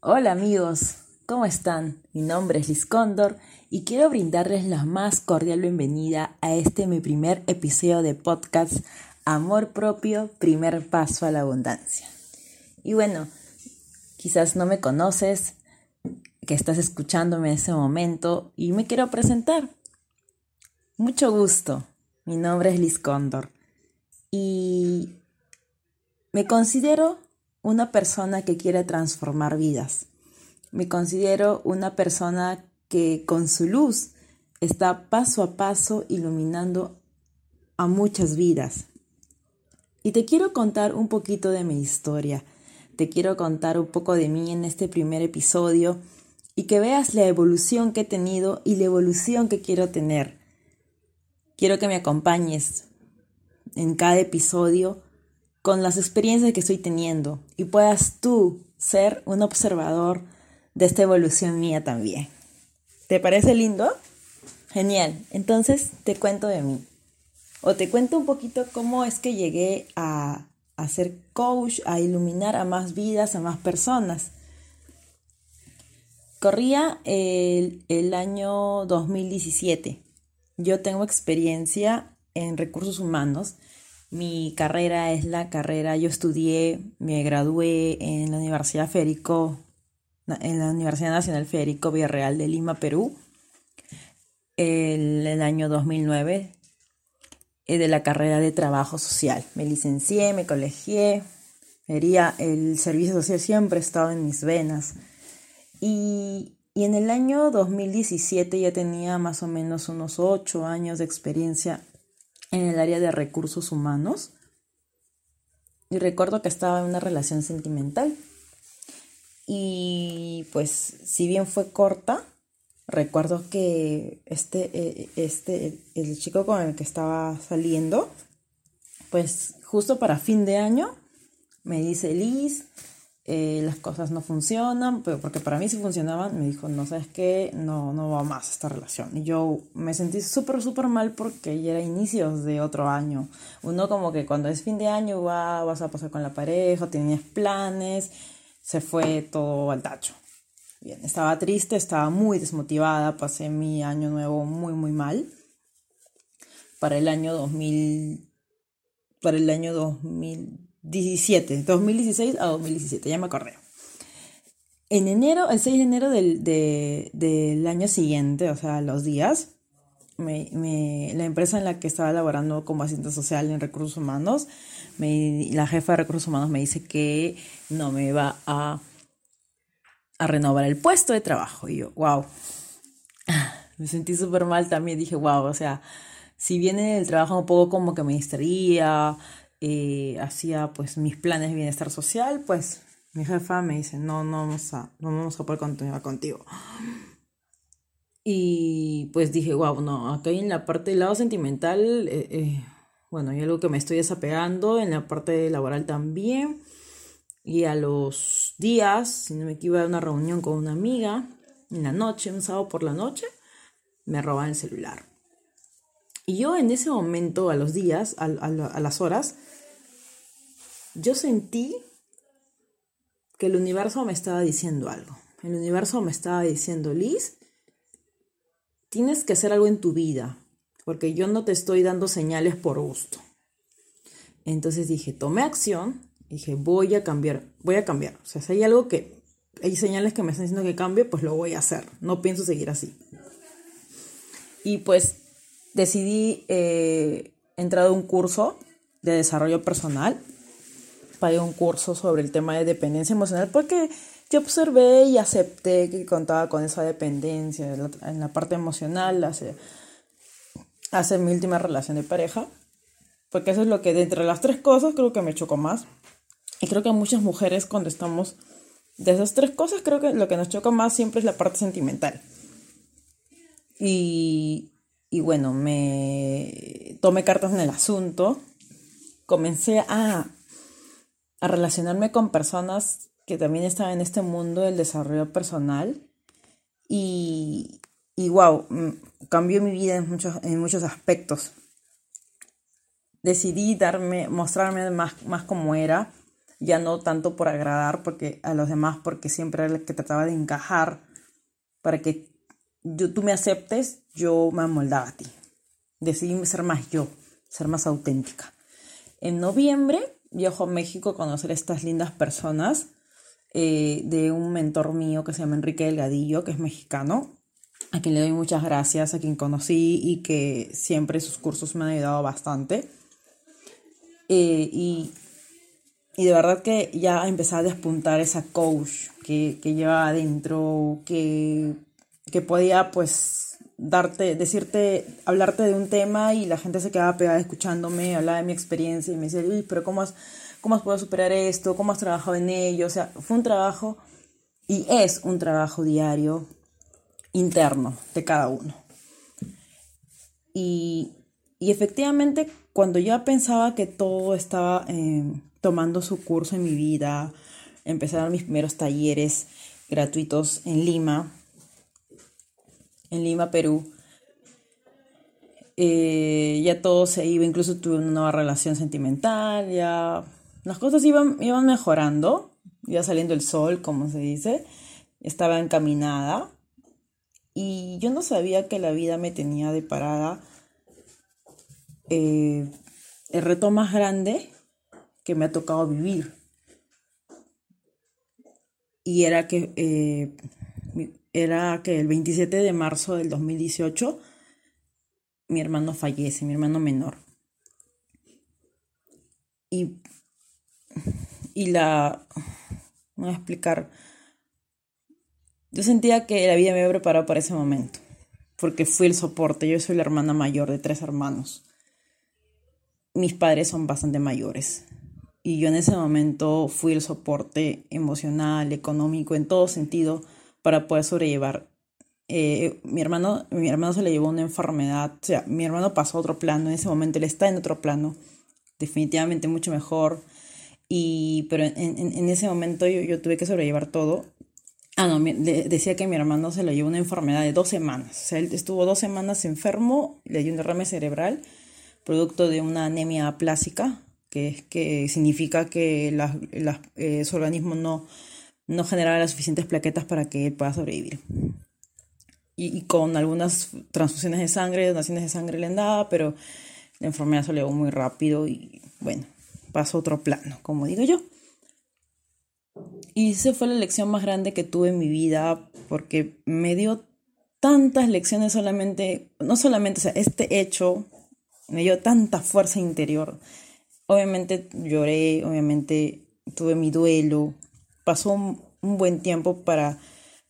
Hola amigos, ¿cómo están? Mi nombre es Liz Cóndor y quiero brindarles la más cordial bienvenida a este mi primer episodio de podcast Amor propio, primer paso a la abundancia. Y bueno, quizás no me conoces, que estás escuchándome en ese momento y me quiero presentar. Mucho gusto, mi nombre es Liz Cóndor y me considero una persona que quiere transformar vidas. Me considero una persona que con su luz está paso a paso iluminando a muchas vidas. Y te quiero contar un poquito de mi historia. Te quiero contar un poco de mí en este primer episodio y que veas la evolución que he tenido y la evolución que quiero tener. Quiero que me acompañes en cada episodio con las experiencias que estoy teniendo y puedas tú ser un observador de esta evolución mía también. ¿Te parece lindo? Genial. Entonces te cuento de mí. O te cuento un poquito cómo es que llegué a, a ser coach, a iluminar a más vidas, a más personas. Corría el, el año 2017. Yo tengo experiencia en recursos humanos mi carrera es la carrera, yo estudié, me gradué en la Universidad Férico, en la Universidad Nacional Férico Villarreal de Lima, Perú, el, el año 2009, eh, de la carrera de trabajo social. Me licencié, me colegié, el servicio social siempre ha estado en mis venas. Y, y en el año 2017 ya tenía más o menos unos ocho años de experiencia en el área de recursos humanos y recuerdo que estaba en una relación sentimental. Y pues si bien fue corta, recuerdo que este, eh, este, el chico con el que estaba saliendo, pues justo para fin de año, me dice, Liz, eh, las cosas no funcionan, pero porque para mí sí funcionaban, me dijo, no sabes qué, no, no va más esta relación. Y yo me sentí súper, súper mal porque ya era inicios de otro año. Uno como que cuando es fin de año va, vas a pasar con la pareja, tenías planes, se fue todo al tacho. Bien, estaba triste, estaba muy desmotivada, pasé mi año nuevo muy, muy mal. Para el año 2000, para el año 2000 17, 2016 a 2017, ya me acordé. En enero, el 6 de enero del, del año siguiente, o sea, los días, me, me, la empresa en la que estaba laborando como asistente social en recursos humanos, me, la jefa de recursos humanos me dice que no me va a, a renovar el puesto de trabajo. Y yo, wow, me sentí súper mal también. Dije, wow, o sea, si viene el trabajo un poco como que me distraía, eh, hacía pues mis planes de bienestar social, pues mi jefa me dice, no, no vamos a, no vamos a poder continuar contigo. Y pues dije, wow, no, acá en la parte del lado sentimental, eh, eh, bueno, hay algo que me estoy desapegando, en la parte laboral también. Y a los días, si no me equivoco, a una reunión con una amiga, en la noche, un sábado por la noche, me roban el celular. Y yo en ese momento, a los días, a, las horas, yo sentí que el universo me estaba diciendo algo. El universo me estaba diciendo, Liz, tienes que hacer algo en tu vida, porque yo no te estoy dando señales por gusto. Entonces dije, tomé acción, dije, voy a cambiar, voy a cambiar. O sea, si hay algo que, hay señales que me están diciendo que cambie, pues lo voy a hacer. No pienso seguir así. Y pues decidí eh, entrar a un curso de desarrollo personal. Pagué un curso sobre el tema de dependencia emocional porque yo observé y acepté que contaba con esa dependencia en la parte emocional hace, hace mi última relación de pareja. Porque eso es lo que de entre las tres cosas creo que me chocó más. Y creo que muchas mujeres cuando estamos de esas tres cosas creo que lo que nos choca más siempre es la parte sentimental. Y y bueno, me tomé cartas en el asunto, comencé a, a relacionarme con personas que también estaban en este mundo del desarrollo personal y, y wow, mm, cambió mi vida en muchos, en muchos aspectos. Decidí darme, mostrarme más, más como era, ya no tanto por agradar porque a los demás, porque siempre era el que trataba de encajar para que yo, tú me aceptes, yo me amoldaba a ti. Decidí ser más yo, ser más auténtica. En noviembre viajo a México a conocer a estas lindas personas eh, de un mentor mío que se llama Enrique Delgadillo, que es mexicano, a quien le doy muchas gracias, a quien conocí y que siempre sus cursos me han ayudado bastante. Eh, y, y, de verdad que ya empecé a despuntar esa coach que, que llevaba adentro, que, que podía pues darte, decirte, hablarte de un tema y la gente se quedaba pegada escuchándome, hablaba de mi experiencia y me decía, Uy, pero ¿cómo has, ¿cómo has podido superar esto? ¿Cómo has trabajado en ello? O sea, fue un trabajo y es un trabajo diario interno de cada uno. Y, y efectivamente, cuando ya pensaba que todo estaba eh, tomando su curso en mi vida, empezaron mis primeros talleres gratuitos en Lima, en Lima, Perú. Eh, ya todo se iba, incluso tuve una nueva relación sentimental, ya las cosas iban, iban mejorando, iba saliendo el sol, como se dice, estaba encaminada y yo no sabía que la vida me tenía deparada eh, el reto más grande que me ha tocado vivir. Y era que eh, era que el 27 de marzo del 2018 mi hermano fallece, mi hermano menor. Y, y la... Voy a explicar. Yo sentía que la vida me había preparado para ese momento, porque fui el soporte. Yo soy la hermana mayor de tres hermanos. Mis padres son bastante mayores. Y yo en ese momento fui el soporte emocional, económico, en todo sentido para poder sobrellevar. Eh, mi, hermano, mi hermano se le llevó una enfermedad, o sea, mi hermano pasó a otro plano, en ese momento él está en otro plano, definitivamente mucho mejor, y, pero en, ese momento yo, tuve que sobrellevar todo. Ah, no, decía que mi hermano se le llevó una enfermedad de dos semanas, o sea, él estuvo dos semanas enfermo, le dio un derrame cerebral, producto de una anemia aplásica, que, es, que significa que eh, su organismo no no generaba las suficientes plaquetas para que él pueda sobrevivir. Y, con algunas transfusiones de sangre, donaciones de sangre le daba, pero la enfermedad se elevó muy rápido y bueno, pasó otro plano, como digo yo. Y esa fue la lección más grande que tuve en mi vida porque me dio tantas lecciones solamente, no solamente, o sea, este hecho me dio tanta fuerza interior. Obviamente lloré, obviamente tuve mi duelo, pasó un, buen tiempo para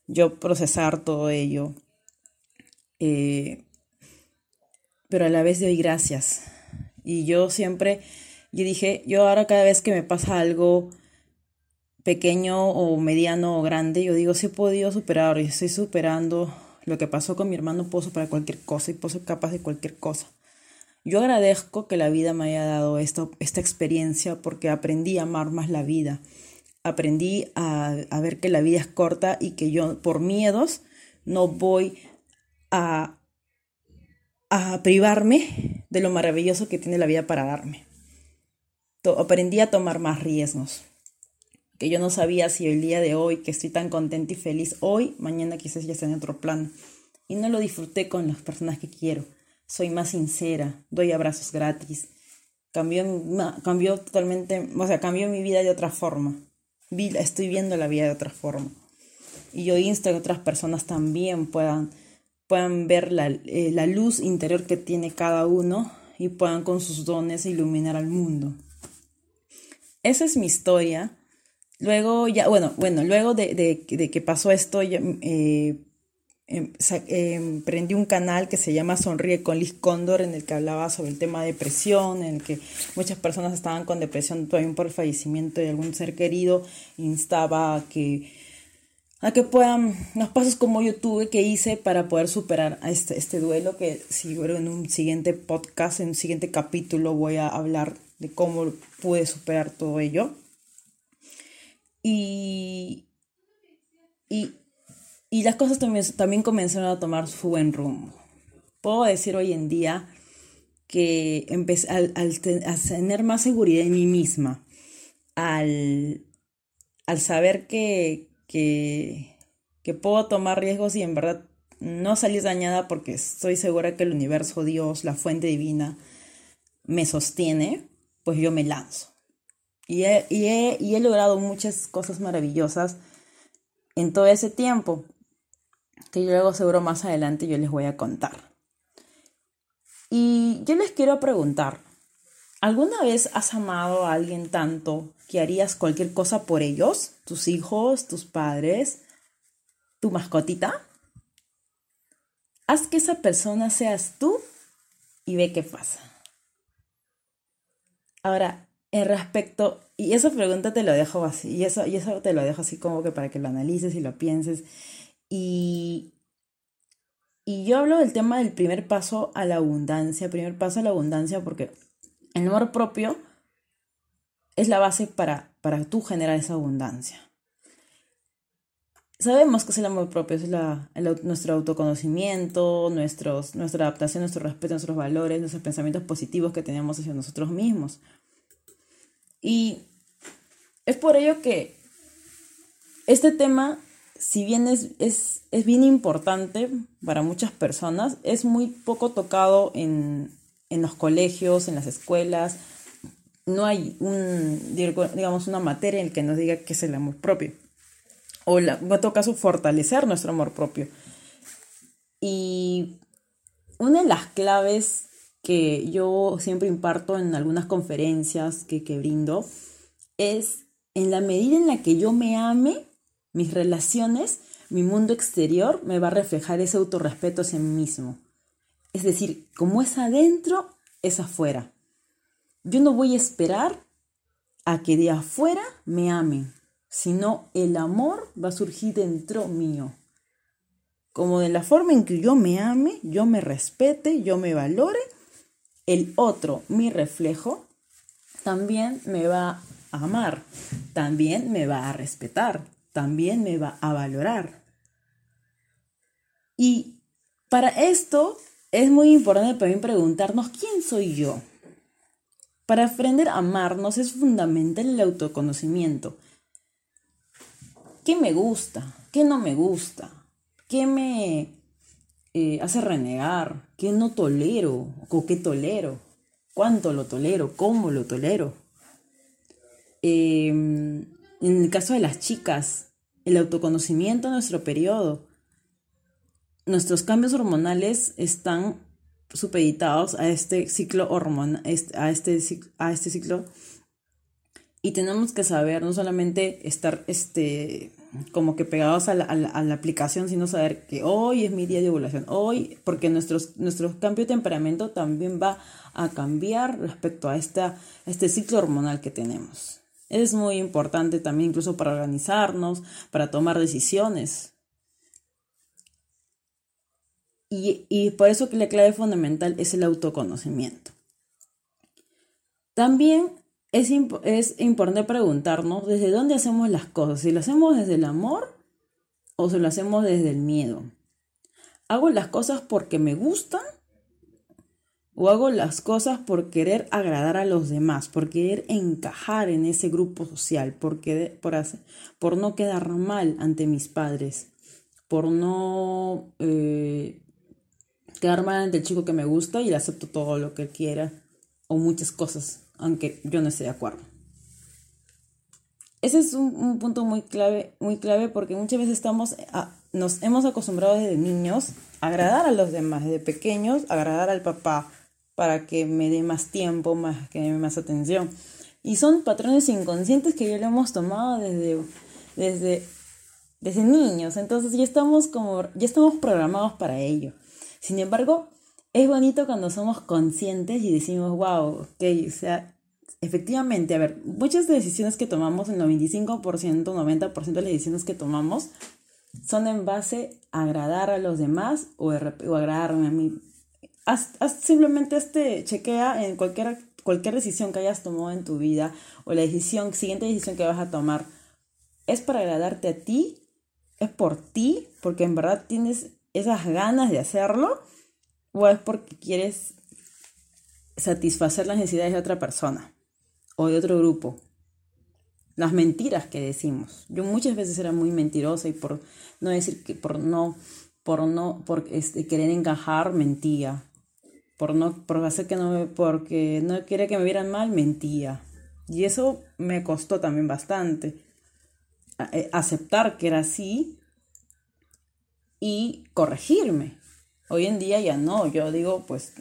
yo procesar todo ello. Eh, pero a la vez doy gracias. Y yo siempre, yo dije, yo ahora cada vez que me pasa algo pequeño o mediano o grande, yo digo, si he podido superar y estoy superando lo que pasó con mi hermano, puedo superar cualquier cosa y ser capaz de cualquier cosa. Yo agradezco que la vida me haya dado esto, esta experiencia porque aprendí a amar más la vida aprendí a, ver que la vida es corta y que yo por miedos no voy a, a privarme de lo maravilloso que tiene la vida para darme. aprendí a tomar más riesgos, que yo no sabía si el día de hoy, que estoy tan contenta y feliz hoy, mañana quizás ya esté en otro plano. Y no lo disfruté con las personas que quiero. Soy más sincera, doy abrazos gratis. Cambió, cambió totalmente, o sea, cambió mi vida de otra forma estoy viendo la vida de otra forma. Y yo insto a que otras personas también puedan, puedan ver la, eh, la luz interior que tiene cada uno y puedan con sus dones iluminar al mundo. Esa es mi historia. Luego ya, bueno, bueno, luego de, de, que pasó esto, eh, emprendí em, un canal que se llama Sonríe con Liz Cóndor, en el que hablaba sobre el tema de depresión, en el que muchas personas estaban con depresión también por el fallecimiento de algún ser querido, instaba a que, a que puedan, los pasos como yo tuve que hice para poder superar este, este duelo, que si en un siguiente podcast, en un siguiente capítulo voy a hablar de cómo pude superar todo ello. Y, y y las cosas también, también comenzaron a tomar su buen rumbo. Puedo decir hoy en día que empecé, al, tener más seguridad en mí misma, al, al saber que, que, que puedo tomar riesgos y en verdad no salir dañada porque estoy segura que el universo, Dios, la fuente divina, me sostiene, pues yo me lanzo. Y he, y he, y he logrado muchas cosas maravillosas en todo ese tiempo, que luego seguro más adelante yo les voy a contar. Y yo les quiero preguntar, ¿alguna vez has amado a alguien tanto que harías cualquier cosa por ellos? ¿Tus hijos, tus padres, tu mascotita? Haz que esa persona seas tú y ve qué pasa. Ahora, en respecto, y esa pregunta te lo dejo así, y eso, y eso te lo dejo así como que para que lo analices y lo pienses. Y, y yo hablo del tema del primer paso a la abundancia, primer paso a la abundancia, porque el amor propio es la base para, para tú generar esa abundancia sabemos que es el amor propio, es la, nuestro autoconocimiento, nuestros, nuestra adaptación, nuestro respeto, nuestros valores, nuestros pensamientos positivos que tenemos hacia nosotros mismos. Y es por ello que este tema, si bien es, es, es bien importante para muchas personas, es muy poco tocado en, en los colegios, en las escuelas. No hay un, digamos, una materia en la que nos diga qué es el amor propio o en todo caso fortalecer nuestro amor propio. Y una de las claves que yo siempre imparto en algunas conferencias que, que brindo es en la medida en la que yo me ame, mis relaciones, mi mundo exterior me va a reflejar ese autorrespeto hacia mí mismo. Es decir, como es adentro, es afuera. Yo no voy a esperar a que de afuera me amen sino el amor va a surgir dentro mío. Como de la forma en que yo me ame, yo me respete, yo me valore, el otro, mi reflejo, también me va a amar, también me va a respetar, también me va a valorar. Y para esto es muy importante también preguntarnos quién soy yo. Para aprender a amarnos es fundamental el autoconocimiento. Qué me gusta, qué no me gusta, qué me eh, hace renegar, qué no tolero o qué tolero, cuánto lo tolero, cómo lo tolero. Em, en el caso de las chicas, el autoconocimiento en nuestro periodo, nuestros cambios hormonales están supeditados a este ciclo hormonal, a este, a este ciclo y tenemos que saber no solamente estar este como que pegados a la, aplicación, sino saber que hoy es mi día de ovulación, hoy, porque nuestros, nuestro cambio de temperamento también va a cambiar respecto a, esta, este ciclo hormonal que tenemos. Es muy importante también incluso para organizarnos, para tomar decisiones. Y, y por eso la clave fundamental es el autoconocimiento. También es, es importante preguntarnos desde dónde hacemos las cosas, si lo hacemos desde el amor o si lo hacemos desde el miedo. ¿Hago las cosas porque me gustan o hago las cosas por querer agradar a los demás, por querer encajar en ese grupo social, por, hacer, por no quedar mal ante mis padres, por no eh, quedar mal ante el chico que me gusta y le acepto todo lo que quiera o muchas cosas aunque yo no esté de acuerdo. Ese es un, punto muy clave, muy clave porque muchas veces estamos, nos hemos acostumbrado desde niños a agradar a los demás, desde pequeños, agradar al papá para que me dé más tiempo, más, que me dé más atención. Y son patrones inconscientes que ya lo hemos tomado desde, desde, desde niños. Entonces ya estamos como, ya estamos programados para ello. Sin embargo, es bonito cuando somos conscientes y decimos, wow, ok, o sea, efectivamente, a ver, muchas decisiones que tomamos, el 95%, 90% de las decisiones que tomamos son en base a agradar a los demás o, agradarme a mí. Haz, simplemente este, chequea en cualquier, cualquier decisión que hayas tomado en tu vida o la decisión, siguiente decisión que vas a tomar, ¿es para agradarte a ti? ¿Es por ti? Porque en verdad tienes esas ganas de hacerlo o es porque quieres satisfacer las necesidades de otra persona o de otro grupo. las mentiras que decimos. Yo muchas veces era muy mentirosa y por no decir que por no por no por este, querer encajar mentía. Por no por que no porque no quería que me vieran mal mentía. Y eso me costó también bastante eh, aceptar que era así y corregirme. Hoy en día ya no, yo digo, pues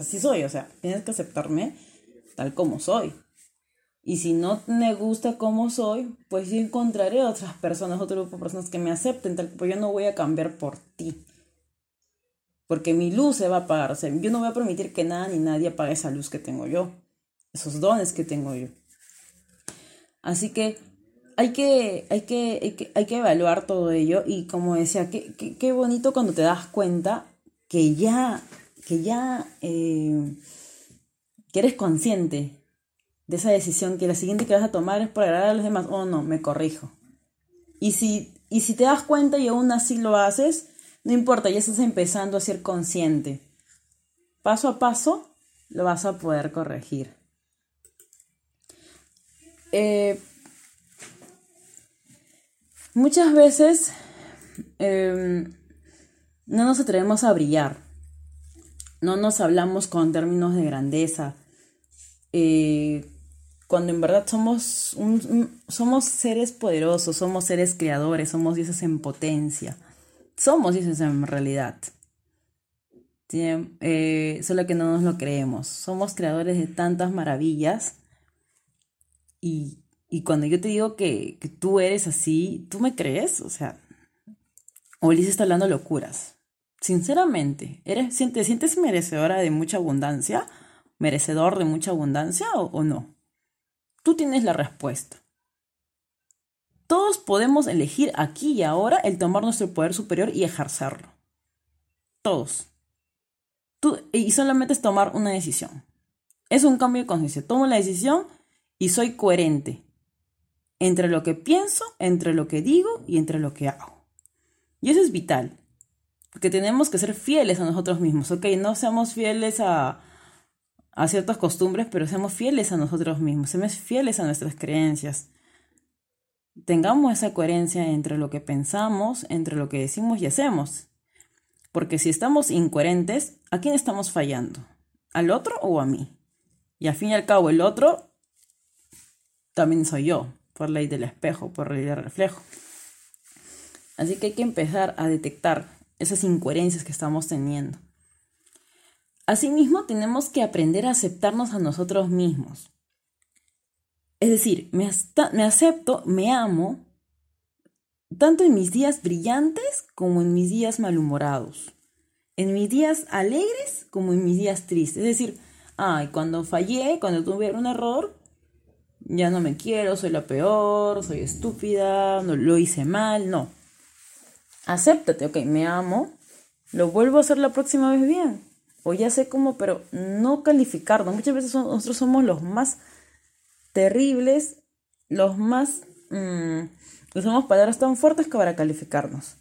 así soy, o sea, tienes que aceptarme tal como soy. Y si no me gusta como soy, pues yo encontraré otras personas, otro grupo de personas que me acepten, tal, pues yo no voy a cambiar por ti. Porque mi luz se va a apagar. Yo no voy a permitir que nada ni nadie apague esa luz que tengo yo. Esos dones que tengo yo. Así que hay que, hay que, hay que, evaluar todo ello. Y como decía, qué, qué, bonito cuando te das cuenta que ya, que ya, eh, que eres consciente de esa decisión, que la siguiente que vas a tomar es por agradar a los demás, oh no, me corrijo. Y si, y si te das cuenta y aún así lo haces, no importa, ya estás empezando a ser consciente. Paso a paso lo vas a poder corregir. Eh, muchas veces em, no nos atrevemos a brillar, no nos hablamos con términos de grandeza, eh, cuando en verdad somos, somos seres poderosos, somos seres creadores, somos dioses en potencia, somos dioses en realidad. Eh, solo que no nos lo creemos. Somos creadores de tantas maravillas y, cuando yo te digo que, tú eres así, ¿tú me crees? O sea, Ulises está hablando locuras. Sinceramente, ¿eres, ¿te sientes merecedora de mucha abundancia? ¿Merecedor de mucha abundancia o no? Tú tienes la respuesta. Todos podemos elegir aquí y ahora el tomar nuestro poder superior y ejercerlo. Todos. Y solamente es tomar una decisión. Es un cambio de conciencia. Tomo la decisión y soy coherente entre lo que pienso, entre lo que digo y entre lo que hago. Y eso es vital, porque tenemos que ser fieles a nosotros mismos, ¿ok? No seamos fieles a, a ciertas costumbres, pero seamos fieles a nosotros mismos, seamos fieles a nuestras creencias. Tengamos esa coherencia entre lo que pensamos, entre lo que decimos y hacemos. Porque si estamos incoherentes, ¿a quién estamos fallando? ¿Al otro o a mí? Y al fin y al cabo, el otro también soy yo, por ley del espejo, por ley del reflejo. Así que hay que empezar a detectar esas incoherencias que estamos teniendo. Asimismo, tenemos que aprender a aceptarnos a nosotros mismos. Es decir, me, acepto, me amo, tanto en mis días brillantes como en mis días malhumorados, en mis días alegres como en mis días tristes. Es decir, ay, cuando fallé, cuando tuve un error, ya no me quiero, soy la peor, soy estúpida, no, lo hice mal, no. Acéptate, ok, me amo, lo vuelvo a hacer la próxima vez bien o ya sé cómo, pero no calificarnos. Muchas veces nosotros somos los más terribles, los más... Mmm, usamos palabras tan fuertes que para calificarnos.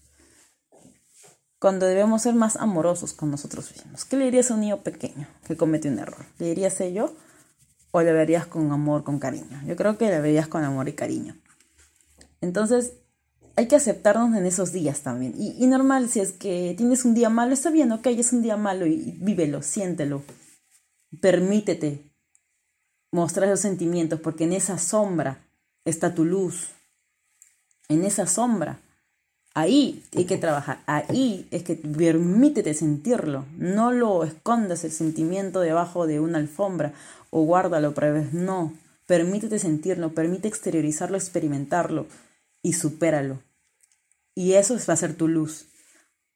Cuando debemos ser más amorosos con nosotros mismos. ¿Qué le dirías a un niño pequeño que comete un error? ¿Le dirías ello o le verías con amor, con cariño? Yo creo que le verías con amor y cariño. Entonces, hay que aceptarnos en esos días también. Y, normal, si es que tienes un día malo, está bien, ok, es un día malo y vívelo, siéntelo. Permítete mostrar esos sentimientos porque en esa sombra está tu luz. En esa sombra. Ahí hay que trabajar. Ahí es que permítete sentirlo. No lo escondas el sentimiento debajo de una alfombra o guárdalo para vez. No. Permítete sentirlo, permite exteriorizarlo, experimentarlo y supéralo. Y eso va a ser tu luz,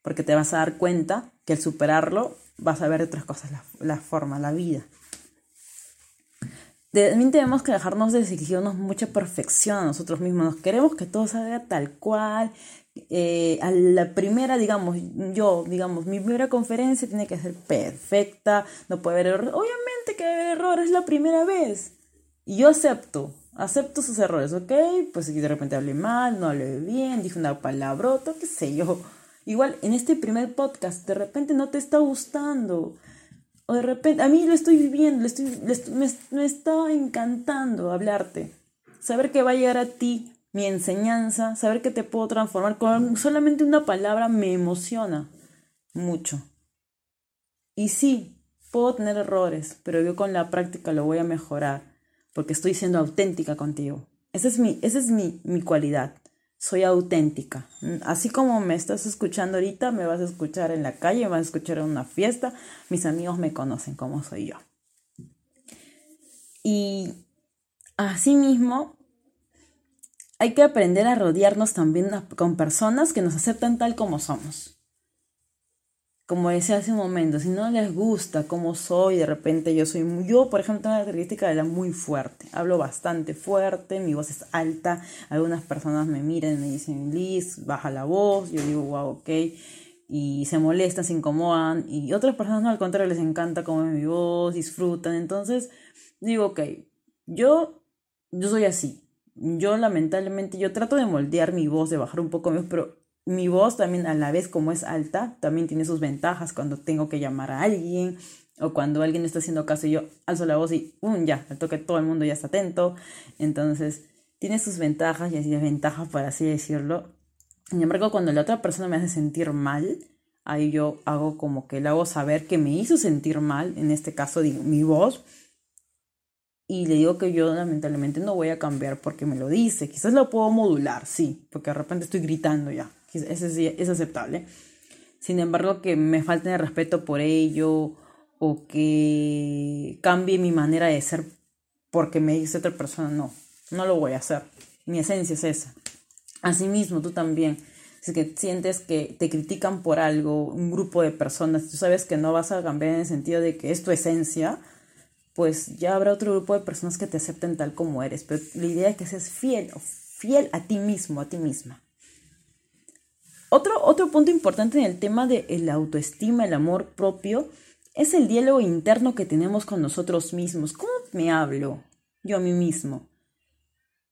porque te vas a dar cuenta que al superarlo vas a ver otras cosas, la, forma, la vida. También tenemos que dejarnos de exigirnos mucha perfección a nosotros mismos. Nos queremos que todo salga tal cual. Eh, a la primera, digamos, yo, digamos, mi primera conferencia tiene que ser perfecta, no puede haber errores. Obviamente que haber errores la primera vez. Y yo acepto, acepto sus errores, ¿ok? Pues si de repente hablé mal, no hablé bien, dije una palabrota, qué sé yo. Igual en este primer podcast de repente no te está gustando. O de repente, a mí lo estoy viviendo, estoy, me, está encantando hablarte. saber que va a llegar a ti mi enseñanza, saber que te puedo transformar con solamente una palabra me emociona mucho. Y sí, puedo tener errores, pero yo con la práctica lo voy a mejorar porque estoy siendo auténtica contigo. Esa es mi, esa es mi, mi cualidad. Soy auténtica. Así como me estás escuchando ahorita, me vas a escuchar en la calle, me vas a escuchar en una fiesta. Mis amigos me conocen como soy yo. Y asimismo, hay que aprender a rodearnos también con personas que nos aceptan tal como somos. Como decía hace un momento, si no les gusta cómo soy, de repente yo soy muy, yo por ejemplo tengo una característica de la muy fuerte, hablo bastante fuerte, mi voz es alta, algunas personas me miran y me dicen, Liz, baja la voz, yo digo, wow, ok, y se molestan, se incomodan, y otras personas no, al contrario, les encanta cómo es mi voz, disfrutan, entonces digo, ok, yo, yo soy así, yo lamentablemente, yo trato de moldear mi voz, de bajar un poco mi voz, pero mi voz también a la vez como es alta, también tiene sus ventajas cuando tengo que llamar a alguien o cuando alguien está haciendo caso y yo alzo la voz y um, ya, al toque todo el mundo ya está atento. Entonces, tiene sus ventajas y desventajas, por así decirlo. Sin embargo, cuando la otra persona me hace sentir mal, ahí yo hago como que le hago saber que me hizo sentir mal, en este caso digo, mi voz, y le digo que yo lamentablemente no voy a cambiar porque me lo dice. Quizás lo puedo modular, sí, porque de repente estoy gritando ya. Es aceptable. Sin embargo, que me falte de respeto por ello o que cambie mi manera de ser porque me dice otra persona, no, no lo voy a hacer. Mi esencia es esa. Asimismo, tú también. Si que sientes que te critican por algo, un grupo de personas, tú sabes que no vas a cambiar en el sentido de que es tu esencia, pues ya habrá otro grupo de personas que te acepten tal como eres. Pero la idea es que seas fiel, fiel a ti mismo, a ti misma. Otro, otro punto importante en el tema de la autoestima, el amor propio, es el diálogo interno que tenemos con nosotros mismos. ¿Cómo me hablo yo a mí mismo?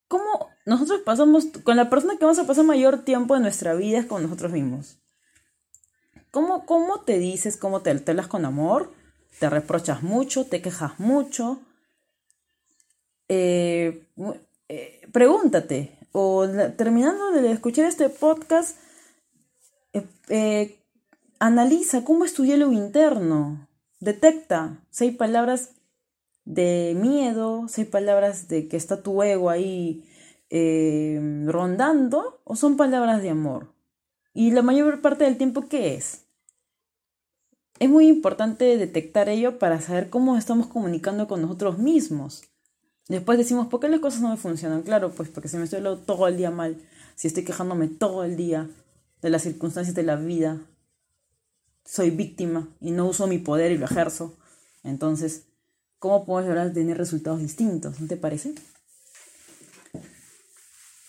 ¿Cómo nosotros pasamos, con la persona que vamos a pasar mayor tiempo de nuestra vida es con nosotros mismos? ¿Cómo, cómo te dices, cómo te alteras con amor? te reprochas mucho, te quejas mucho. Eh, eh, pregúntate, o terminando de escuchar este podcast, eh, analiza cómo es tu diálogo interno, detecta si hay palabras de miedo, si hay palabras de que está tu ego ahí rondando, o son palabras de amor. Y la mayor parte del tiempo, ¿qué es? Es muy importante detectar ello para saber cómo estamos comunicando con nosotros mismos. Después decimos, ¿por qué las cosas no me funcionan? Claro, pues porque si me estoy todo el día mal, si estoy quejándome todo el día de las circunstancias de la vida, soy víctima y no uso mi poder y lo ejerzo. Entonces, ¿cómo puedo lograr a tener resultados distintos? ¿No te parece?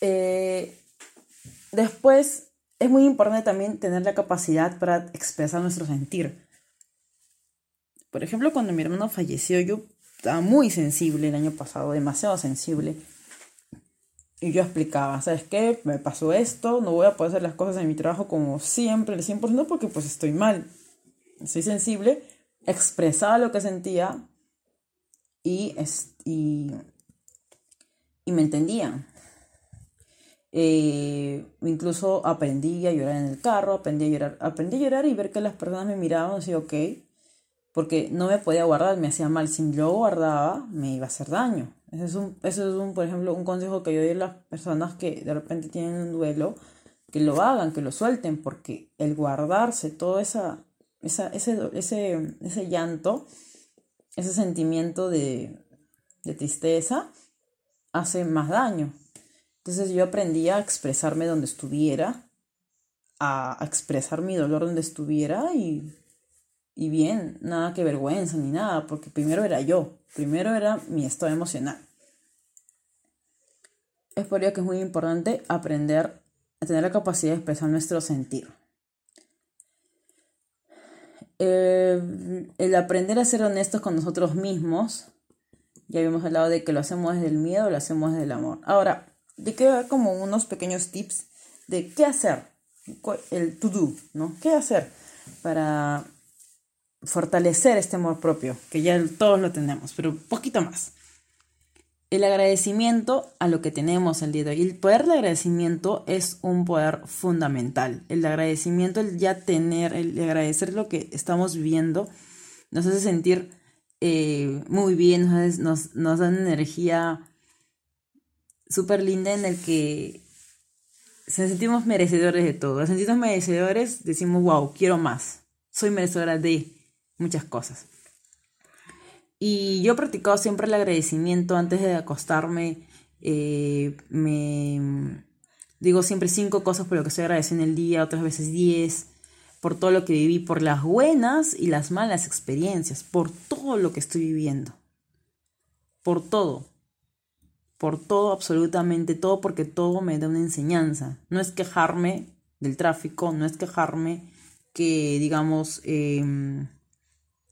Eh, después, es muy importante también tener la capacidad para expresar nuestro sentir. Por ejemplo, cuando mi hermano falleció, yo estaba muy sensible el año pasado, demasiado sensible. Y yo explicaba, ¿sabes qué? Me pasó esto, no voy a poder hacer las cosas en mi trabajo como siempre, el 100%, porque pues estoy mal. Soy sensible, expresaba lo que sentía y, y, y me entendían. Eh, incluso aprendí a llorar en el carro, aprendí a llorar, aprendí a llorar y ver que las personas me miraban decía, ok, porque no me podía guardar, me hacía mal. Si yo guardaba, me iba a hacer daño. Ese es, un, eso es un, por ejemplo, un consejo que yo doy a las personas que de repente tienen un duelo, que lo hagan, que lo suelten, porque el guardarse todo esa, esa, ese, ese, ese llanto, ese sentimiento de, de tristeza, hace más daño. Entonces yo aprendí a expresarme donde estuviera, a, a expresar mi dolor donde estuviera y y bien, nada que vergüenza ni nada, porque primero era yo, primero era mi estado emocional. Es por ello que es muy importante aprender a tener la capacidad de expresar nuestro sentir. Eh, el aprender a ser honestos con nosotros mismos, ya habíamos hablado de que lo hacemos desde el miedo, lo hacemos desde el amor. Ahora, de que dar como unos pequeños tips de qué hacer, el to do, ¿no? ¿Qué hacer para fortalecer este amor propio, que ya todos lo tenemos, pero poquito más. el agradecimiento a lo que tenemos el día de hoy. El poder del agradecimiento es un poder fundamental. El agradecimiento, el ya tener, el agradecer lo que estamos viviendo, nos hace sentir eh, muy bien, nos, nos, da una energía súper linda en el que se sentimos merecedores de todo. Nos sentimos merecedores, decimos, wow, quiero más. Soy merecedora de muchas cosas. Y yo he practicado siempre el agradecimiento antes de acostarme. Eh, me digo siempre cinco cosas por lo que estoy agradeciendo en el día, otras veces diez, por todo lo que viví, por las buenas y las malas experiencias, por todo lo que estoy viviendo. Por todo. Por todo, absolutamente todo, porque todo me da una enseñanza. No es quejarme del tráfico, no es quejarme que, digamos, em,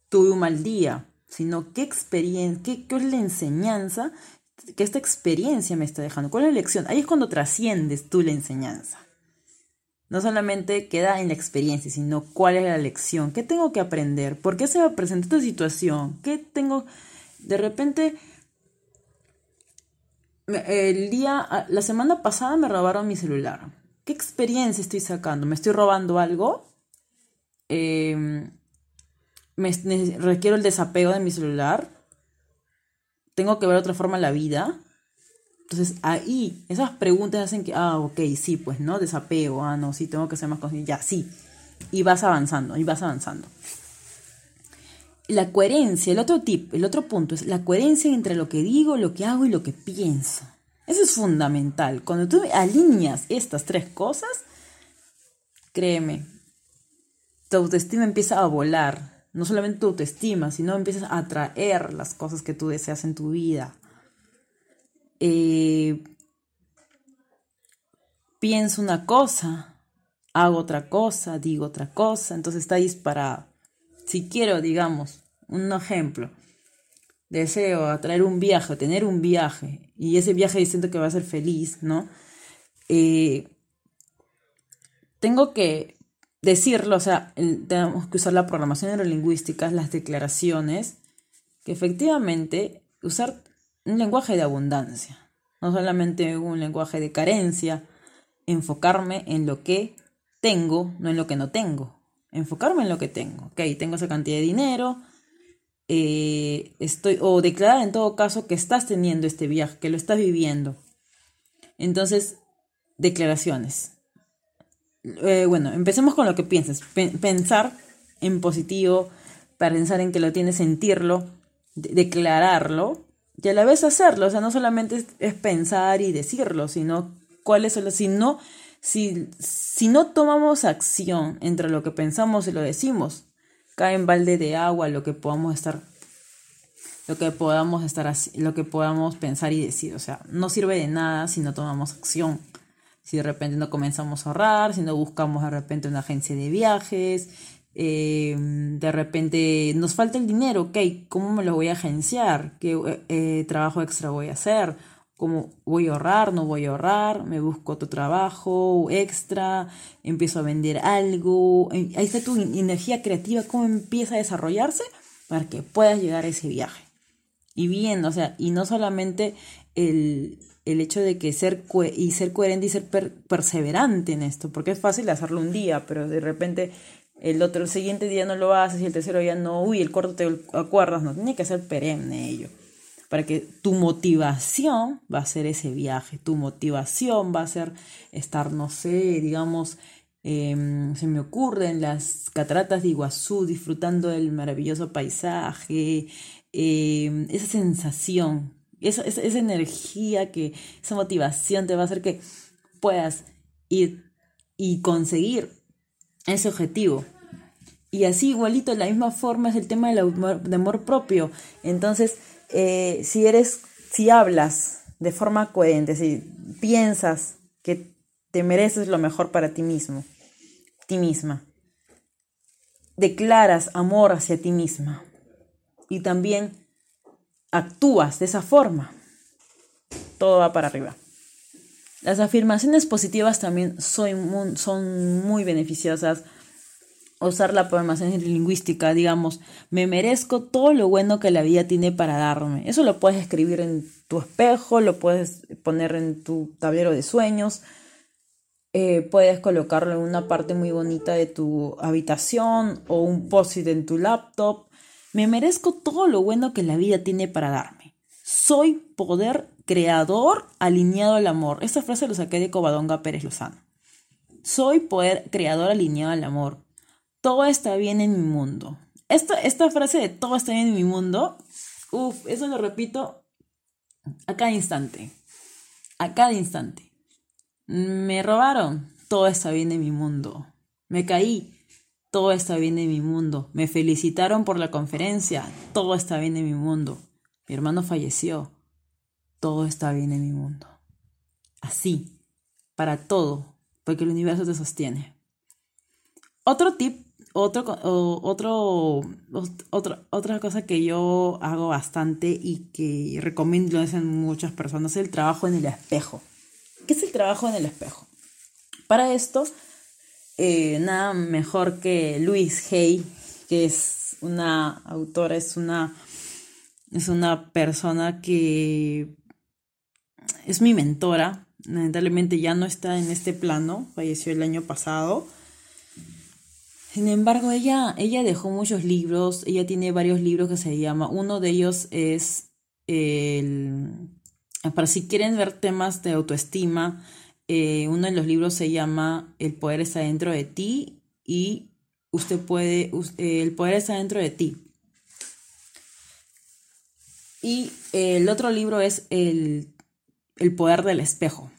tuve un mal día sino qué experiencia, qué, es la enseñanza que esta experiencia me está dejando. ¿Cuál es la lección? Ahí es cuando trasciendes tú la enseñanza. No solamente queda en la experiencia, sino cuál es la lección. ¿Qué tengo que aprender? ¿Por qué se me presentó esta situación? ¿Qué tengo? De repente, el día, la semana pasada me robaron mi celular. ¿Qué experiencia estoy sacando? ¿Me estoy robando algo? Eh, me, requiero el desapego de mi celular, tengo que ver otra forma la vida. Entonces ahí, esas preguntas hacen que, ah, ok, sí, pues, ¿no? Desapego, ah, no, sí, tengo que ser más consciente, ya, sí. Y vas avanzando, y vas avanzando. La coherencia, el otro tip, el otro punto es la coherencia entre lo que digo, lo que hago y lo que pienso. Eso es fundamental. Cuando tú alineas estas tres cosas, créeme, tu autoestima empieza a volar, no solamente tu autoestima, sino empiezas a atraer las cosas que tú deseas en tu vida. Eh, pienso una cosa, hago otra cosa, digo otra cosa, entonces está disparado. Si quiero, digamos, un ejemplo, deseo atraer un viaje, tener un viaje, y ese viaje siento que va a ser feliz, ¿no? Eh, tengo que decirlo, o sea, tenemos que usar la programación neurolingüística, las declaraciones, que efectivamente usar un lenguaje de abundancia, no solamente un lenguaje de carencia, enfocarme en lo que tengo, no en lo que no tengo, enfocarme en lo que tengo, ok, tengo esa cantidad de dinero, eh, estoy, o declarar en todo caso que estás teniendo este viaje, que lo estás viviendo. Entonces, declaraciones, eh, bueno, empecemos con lo que piensas. pensar en positivo, pensar en que lo tienes, sentirlo, declararlo y a la vez hacerlo. O sea, no solamente es, pensar y decirlo, sino cuáles son los... Si no, si, si no tomamos acción entre lo que pensamos y lo decimos, cae en balde de agua lo que podamos estar lo que podamos estar lo que podamos pensar y decir, o sea, no sirve de nada si no tomamos acción si de repente no comenzamos a ahorrar, si no buscamos de repente una agencia de viajes, eh, de repente nos falta el dinero, ok, ¿cómo me lo voy a agenciar? ¿Qué eh, eh, trabajo extra voy a hacer? ¿Cómo voy a ahorrar? ¿No voy a ahorrar? ¿Me busco otro trabajo extra? ¿Empiezo a vender algo? Ahí está tu energía creativa, ¿cómo empieza a desarrollarse? Para que puedas llegar a ese viaje. Y bien, o sea, y no solamente el, el hecho de que ser y ser coherente y ser perseverante en esto, porque es fácil hacerlo un día, pero de repente el otro el siguiente día no lo haces y el tercero día no, uy, el cuarto te acuerdas, no, tiene que ser perenne ello, para que tu motivación va a ser ese viaje, tu motivación va a ser estar, no sé, digamos, em, se me ocurre en las cataratas de Iguazú, disfrutando del maravilloso paisaje, em, esa sensación esa, esa, energía, que, esa motivación te va a hacer que puedas ir y conseguir ese objetivo. Y así igualito, de la misma forma es el tema del amor, de amor propio. Entonces, eh, si eres, si hablas de forma coherente, si piensas que te mereces lo mejor para ti mismo, ti misma, declaras amor hacia ti misma y también actúas de esa forma, todo va para arriba. Las afirmaciones positivas también son muy, beneficiosas. usar la programación lingüística, digamos, me merezco todo lo bueno que la vida tiene para darme. Eso lo puedes escribir en tu espejo, lo puedes poner en tu tablero de sueños, eh, puedes colocarlo en una parte muy bonita de tu habitación o un post-it en tu laptop. Me merezco todo lo bueno que la vida tiene para darme. Soy poder creador alineado al amor. Esta frase lo saqué de Covadonga Pérez Lozano. Soy poder creador alineado al amor todo está bien en mi mundo. Esta, esta frase de todo está bien en mi mundo, uff, eso lo repito a cada instante. A cada instante. Me robaron, todo está bien en mi mundo. Me caí, todo está bien en mi mundo. Me felicitaron por la conferencia, todo está bien en mi mundo. Mi hermano falleció, todo está bien en mi mundo. Así, para todo, porque el universo te sostiene. Otro tip otro, otro, otra cosa que yo hago bastante y que recomiendo lo hacen muchas personas es el trabajo en el espejo. ¿Qué es el trabajo en el espejo? Para esto, eh, nada mejor que Louise Hay, que es una autora, es una, es una persona que es mi mentora. Lamentablemente ya no está en este plano, falleció el año pasado sin embargo, ella, ella dejó muchos libros, ella tiene varios libros que se llama, uno de ellos es el, para si quieren ver temas de autoestima, eh, uno de los libros se llama El poder está dentro de ti y usted puede, el poder está dentro de ti. Y el otro libro es el, el poder del espejo.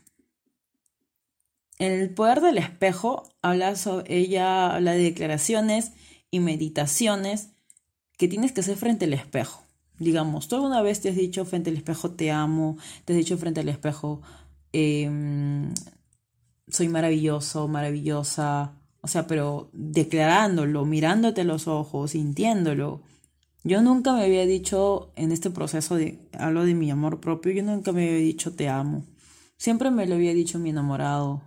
El poder del espejo habla ella habla de declaraciones y meditaciones que tienes que hacer frente al espejo. Digamos, tú alguna vez te has dicho frente al espejo te amo, te has dicho frente al espejo em, soy maravilloso, maravillosa, o sea, pero declarándolo, mirándote los ojos, sintiéndolo. Yo nunca me había dicho en este proceso de hablo de mi amor propio, yo nunca me había dicho te amo. Siempre me lo había dicho mi enamorado,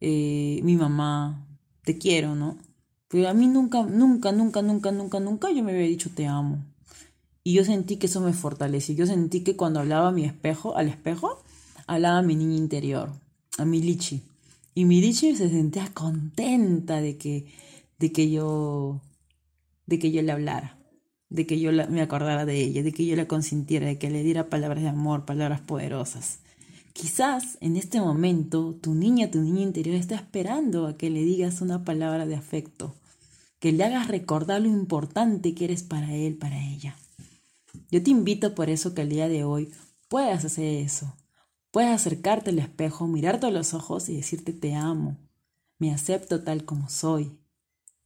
eh, mi mamá, te quiero, ¿no? Pero a mí nunca, nunca, nunca, nunca, nunca, nunca yo me había dicho te amo. Y yo sentí que eso me fortaleció. Yo sentí que cuando hablaba mi espejo, al espejo, hablaba mi niña interior, a mi Lichi. Y mi Lichi se sentía contenta de que, de que yo, de que yo le hablara, de que yo me acordara de ella, de que yo la consintiera, de que le diera palabras de amor, palabras poderosas. Quizás en este momento tu niña, tu niña interior está esperando a que le digas una palabra de afecto, que le hagas recordar lo importante que eres para él, para ella. Yo te invito por eso que el día de hoy puedas hacer eso. Puedes acercarte al espejo, mirarte a los ojos y decirte te amo. Me acepto tal como soy.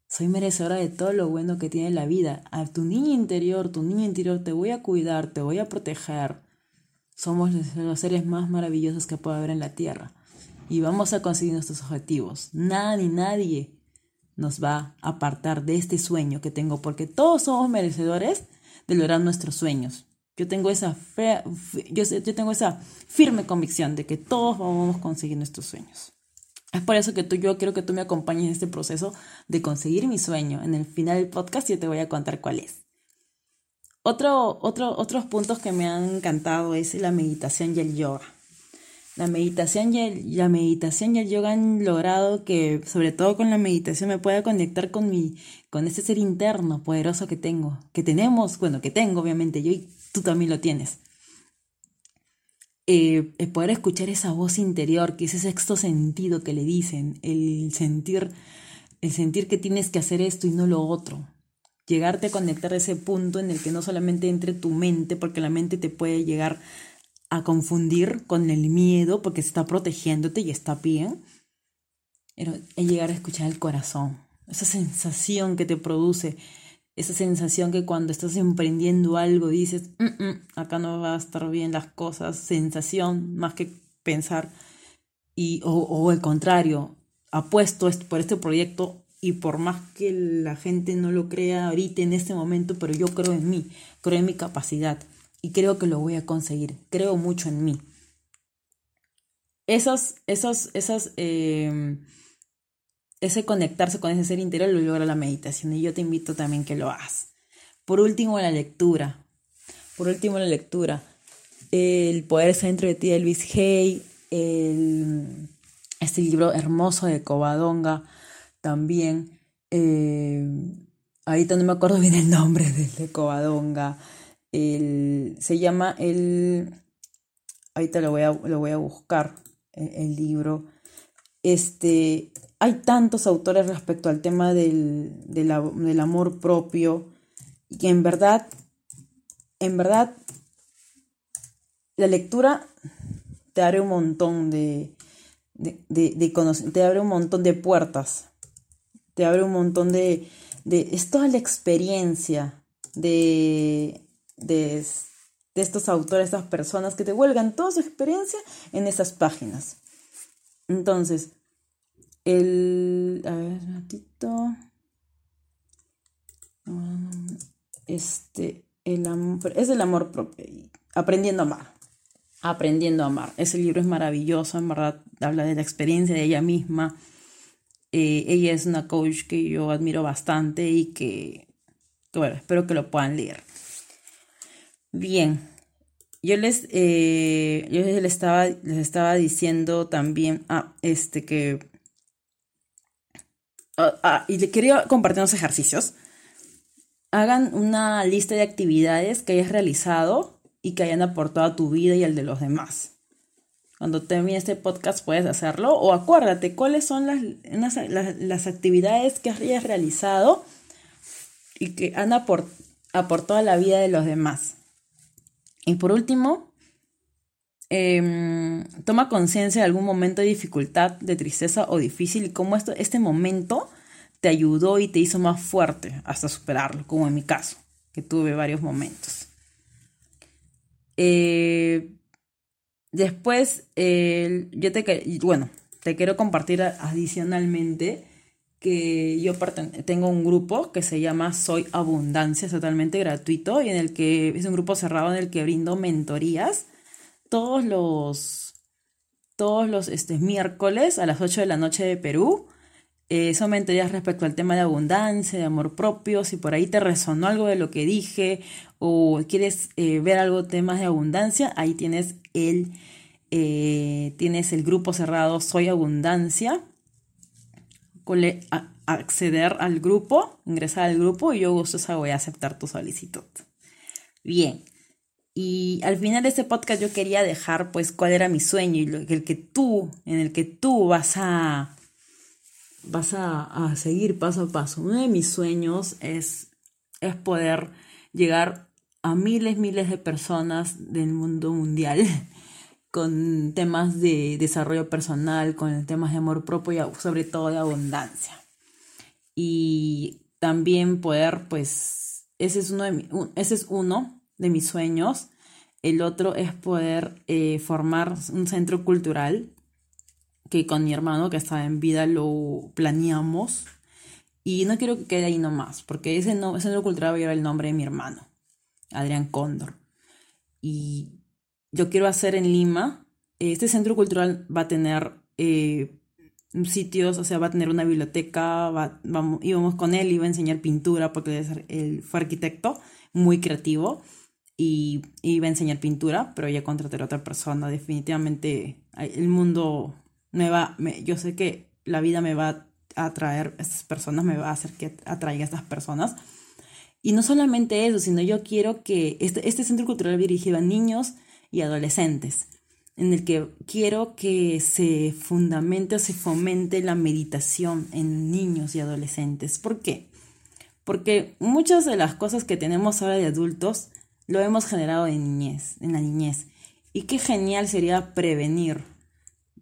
Soy merecedora de todo lo bueno que tiene la vida. A tu niña interior, tu niña interior te voy a cuidar, te voy a proteger. Somos los seres más maravillosos que puede haber en la Tierra y vamos a conseguir nuestros objetivos. Nada ni nadie nos va a apartar de este sueño que tengo porque todos somos merecedores de lograr nuestros sueños. Yo tengo esa fe, yo, yo tengo esa firme convicción de que todos vamos a conseguir nuestros sueños. Es por eso que tú, yo quiero que tú me acompañes en este proceso de conseguir mi sueño. En el final del podcast yo te voy a contar cuál es. Otro, otro, otros puntos que me han encantado es la meditación y el yoga. La meditación y el, la meditación y el yoga han logrado que, sobre todo con la meditación, me pueda conectar con mi, con ese ser interno poderoso que tengo, que tenemos, bueno, que tengo obviamente yo y tú también lo tienes. Eh, poder escuchar esa voz interior, que es ese sexto sentido que le dicen, el sentir, el sentir que tienes que hacer esto y no lo otro, llegarte a conectar a ese punto en el que no solamente entre tu mente, porque la mente te puede llegar a confundir con el miedo, porque está protegiéndote y está bien, pero es llegar a escuchar el corazón, esa sensación que te produce, esa sensación que cuando estás emprendiendo algo dices, mm, mm, acá no va a estar bien las cosas, sensación más que pensar, y, o, o el contrario, apuesto por este proyecto y por más que la gente no lo crea ahorita en este momento, pero yo creo en mí, creo en mi capacidad y creo que lo voy a conseguir, creo mucho en mí. Esos, esos, esas, em, ese conectarse con ese ser interior lo logra la meditación y yo te invito también que lo hagas. Por último, la lectura. Por último, la lectura. El poder está dentro de ti de Luis Hay, este libro hermoso de Covadonga también. Eh, ahorita no me acuerdo bien el nombre de, Covadonga. se llama el... Ahorita lo voy a, lo voy a buscar, el, libro. Este, hay tantos autores respecto al tema del, del amor propio y en verdad, en verdad, la lectura te abre un montón de, de, de, te abre un montón de puertas, te abre un montón de, de es toda la experiencia de, de, de estos autores, estas personas que te vuelgan toda su experiencia en esas páginas. Entonces, el, a ver, un ratito. Este, el es el amor propio, aprendiendo a amar aprendiendo a amar. Ese libro es maravilloso, en verdad habla de la experiencia de ella misma. Eh, ella es una coach que yo admiro bastante y que, bueno, espero que lo puedan leer. Bien, yo les, eh, yo les, estaba, les estaba diciendo también, ah, este que, ah, ah, y le quería compartir unos ejercicios. Hagan una lista de actividades que hayas realizado y que hayan aportado a tu vida y al de los demás. Cuando termine este podcast puedes hacerlo o acuérdate cuáles son las, las, actividades que hayas realizado y que han aportado a la vida de los demás. Y por último, em, toma conciencia de algún momento de dificultad, de tristeza o difícil y cómo esto, este momento te ayudó y te hizo más fuerte hasta superarlo, como en mi caso, que tuve varios momentos. Eh, después, yo te, bueno, te quiero compartir adicionalmente que yo tengo un grupo que se llama Soy Abundancia, es totalmente gratuito y en el que es un grupo cerrado en el que brindo mentorías todos los todos los este, miércoles a las 8 de la noche de Perú eh, son mentorías respecto al tema de abundancia, de amor propio, si por ahí te resonó algo de lo que dije o quieres eh, ver algo temas de abundancia, ahí tienes el, eh, tienes el grupo cerrado Soy Abundancia. acceder al grupo, ingresar al grupo y yo gusto voy a aceptar tu solicitud. Bien, y al final de este podcast yo quería dejar pues cuál era mi sueño y el que tú, en el que tú vas a vas a, seguir paso a paso. Uno de mis sueños es, es poder llegar a miles, miles de personas del mundo mundial con temas de desarrollo personal, con temas de amor propio y sobre todo de abundancia. Y también poder, pues, ese es uno de, ese es uno de mis sueños. El otro es poder eh, formar un centro cultural que con mi hermano que está en vida lo planeamos. Y no quiero que quede ahí nomás, porque ese, no, centro cultural va a llevar el nombre de mi hermano, Adrián Cóndor. Y yo quiero hacer en Lima, este centro cultural va a tener eh, sitios, o sea, va a tener una biblioteca, vamos, íbamos con él, iba a enseñar pintura, porque él fue arquitecto, muy creativo, y iba a enseñar pintura, pero ya contraté a otra persona, definitivamente el mundo me va, yo sé que la vida me va a atraer a estas personas, me va a hacer que atraiga a estas personas. Y no solamente eso, sino yo quiero que este, este centro cultural dirigido a niños y adolescentes, en el que quiero que se fundamente o se fomente la meditación en niños y adolescentes. ¿Por qué? Porque muchas de las cosas que tenemos ahora de adultos lo hemos generado en niñez, en la niñez. Y qué genial sería prevenir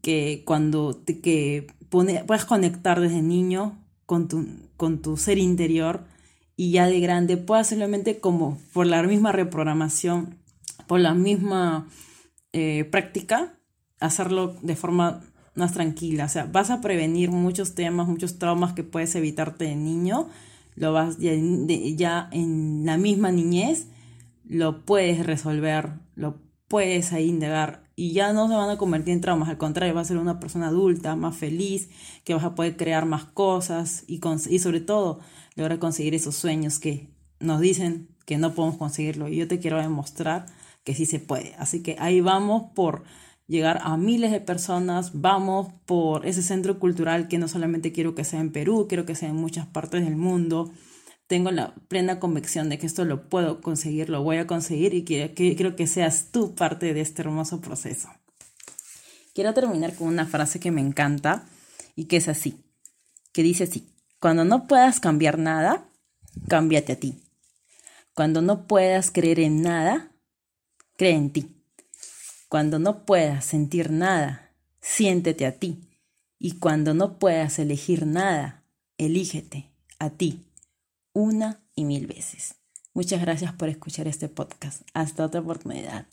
que cuando te, que puedes conectar desde niño con tu, con tu ser interior y ya de grande puedas simplemente como por la misma reprogramación, por la misma eh, práctica, hacerlo de forma más tranquila. O sea, vas a prevenir muchos temas, muchos traumas que puedes evitarte de niño, lo vas ya en la misma niñez, lo puedes resolver, lo puedes ahí indagar y ya no se van a convertir en traumas, al contrario, vas a ser una persona adulta, más feliz, que vas a poder crear más cosas y, y sobre todo lograr conseguir esos sueños que nos dicen que no podemos conseguirlo. Y yo te quiero demostrar que sí se puede. Así que ahí vamos por llegar a miles de personas, vamos por ese centro cultural que no solamente quiero que sea en Perú, quiero que sea en muchas partes del mundo. Tengo la plena convicción de que esto lo puedo conseguir, lo voy a conseguir y quiero que, quiero que seas tú parte de este hermoso proceso. Quiero terminar con una frase que me encanta y que es así, que dice así, cuando no puedas cambiar nada, cámbiate a ti. Cuando no puedas creer en nada, cree en ti. Cuando no puedas sentir nada, siéntete a ti. Y cuando no puedas elegir nada, elígete a ti una y mil veces. Muchas gracias por escuchar este podcast. Hasta otra oportunidad.